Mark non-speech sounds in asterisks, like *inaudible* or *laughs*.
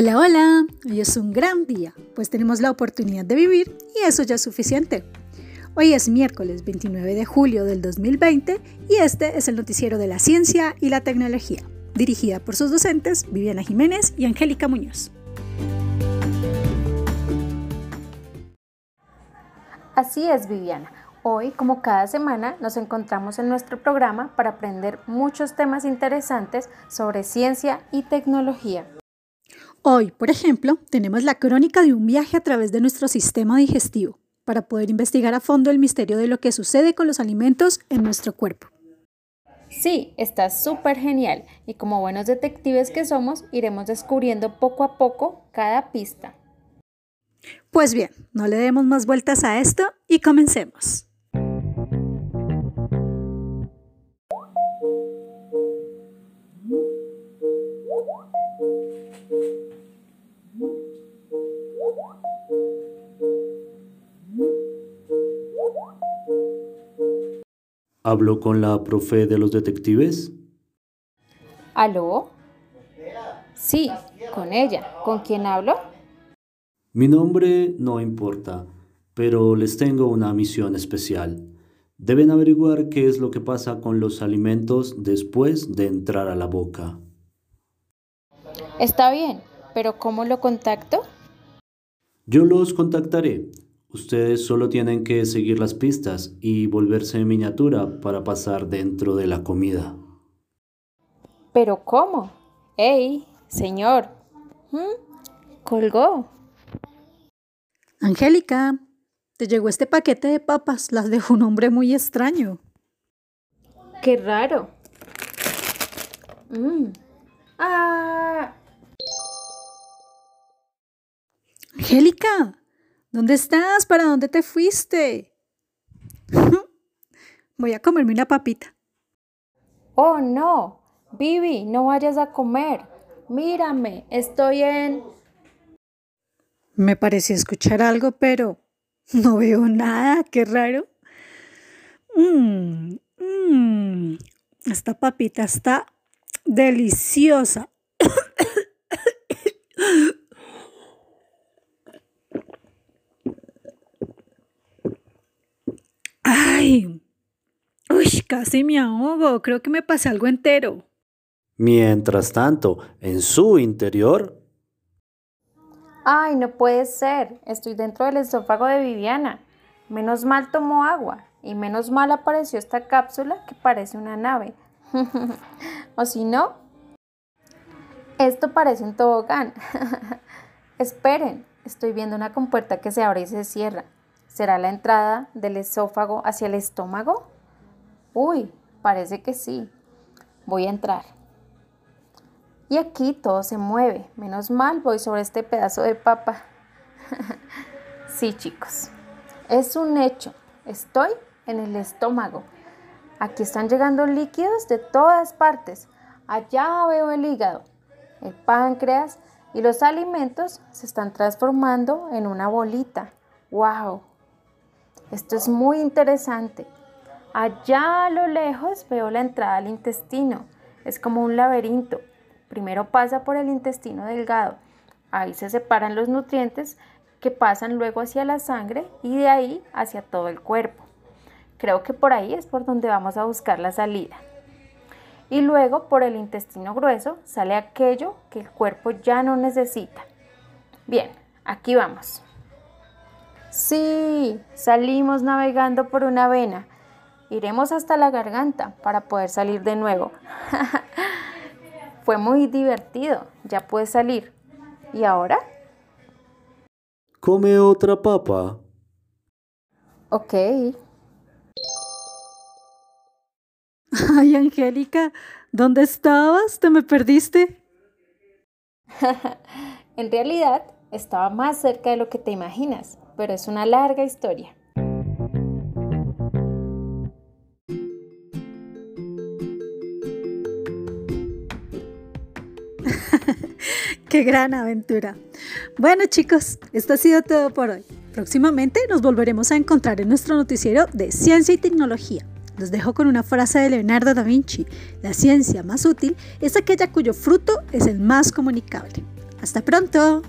Hola, hola, hoy es un gran día, pues tenemos la oportunidad de vivir y eso ya es suficiente. Hoy es miércoles 29 de julio del 2020 y este es el noticiero de la ciencia y la tecnología, dirigida por sus docentes Viviana Jiménez y Angélica Muñoz. Así es, Viviana. Hoy, como cada semana, nos encontramos en nuestro programa para aprender muchos temas interesantes sobre ciencia y tecnología. Hoy, por ejemplo, tenemos la crónica de un viaje a través de nuestro sistema digestivo para poder investigar a fondo el misterio de lo que sucede con los alimentos en nuestro cuerpo. Sí, está súper genial y como buenos detectives que somos, iremos descubriendo poco a poco cada pista. Pues bien, no le demos más vueltas a esto y comencemos. ¿Hablo con la profe de los detectives? ¿Aló? Sí, con ella. ¿Con quién hablo? Mi nombre no importa, pero les tengo una misión especial. Deben averiguar qué es lo que pasa con los alimentos después de entrar a la boca. Está bien, pero ¿cómo lo contacto? Yo los contactaré. Ustedes solo tienen que seguir las pistas y volverse en miniatura para pasar dentro de la comida. ¿Pero cómo? ¡Ey, señor! ¿Mm? Colgó. Angélica, te llegó este paquete de papas. Las dejó un hombre muy extraño. ¡Qué raro! Mm. ¡Ah! Angélica, ¿Dónde estás? ¿Para dónde te fuiste? *laughs* Voy a comerme una papita. Oh, no. Vivi, no vayas a comer. Mírame, estoy en... Me parecía escuchar algo, pero no veo nada. Qué raro. Mmm, mmm. Esta papita está deliciosa. *coughs* ¡Ay! Uy, casi me ahogo. Creo que me pasé algo entero. Mientras tanto, en su interior... Ay, no puede ser. Estoy dentro del esófago de Viviana. Menos mal tomó agua y menos mal apareció esta cápsula que parece una nave. *laughs* o si no, esto parece un tobogán. *laughs* Esperen, estoy viendo una compuerta que se abre y se cierra. ¿Será la entrada del esófago hacia el estómago? Uy, parece que sí. Voy a entrar. Y aquí todo se mueve. Menos mal voy sobre este pedazo de papa. *laughs* sí, chicos. Es un hecho. Estoy en el estómago. Aquí están llegando líquidos de todas partes. Allá veo el hígado, el páncreas y los alimentos se están transformando en una bolita. ¡Wow! Esto es muy interesante. Allá a lo lejos veo la entrada al intestino. Es como un laberinto. Primero pasa por el intestino delgado. Ahí se separan los nutrientes que pasan luego hacia la sangre y de ahí hacia todo el cuerpo. Creo que por ahí es por donde vamos a buscar la salida. Y luego por el intestino grueso sale aquello que el cuerpo ya no necesita. Bien, aquí vamos. Sí, salimos navegando por una vena. Iremos hasta la garganta para poder salir de nuevo. *laughs* Fue muy divertido, ya puedes salir. ¿Y ahora? Come otra papa. Ok. *laughs* Ay, Angélica, ¿dónde estabas? ¿Te me perdiste? *laughs* en realidad, estaba más cerca de lo que te imaginas pero es una larga historia. *laughs* ¡Qué gran aventura! Bueno chicos, esto ha sido todo por hoy. Próximamente nos volveremos a encontrar en nuestro noticiero de ciencia y tecnología. Los dejo con una frase de Leonardo da Vinci. La ciencia más útil es aquella cuyo fruto es el más comunicable. Hasta pronto.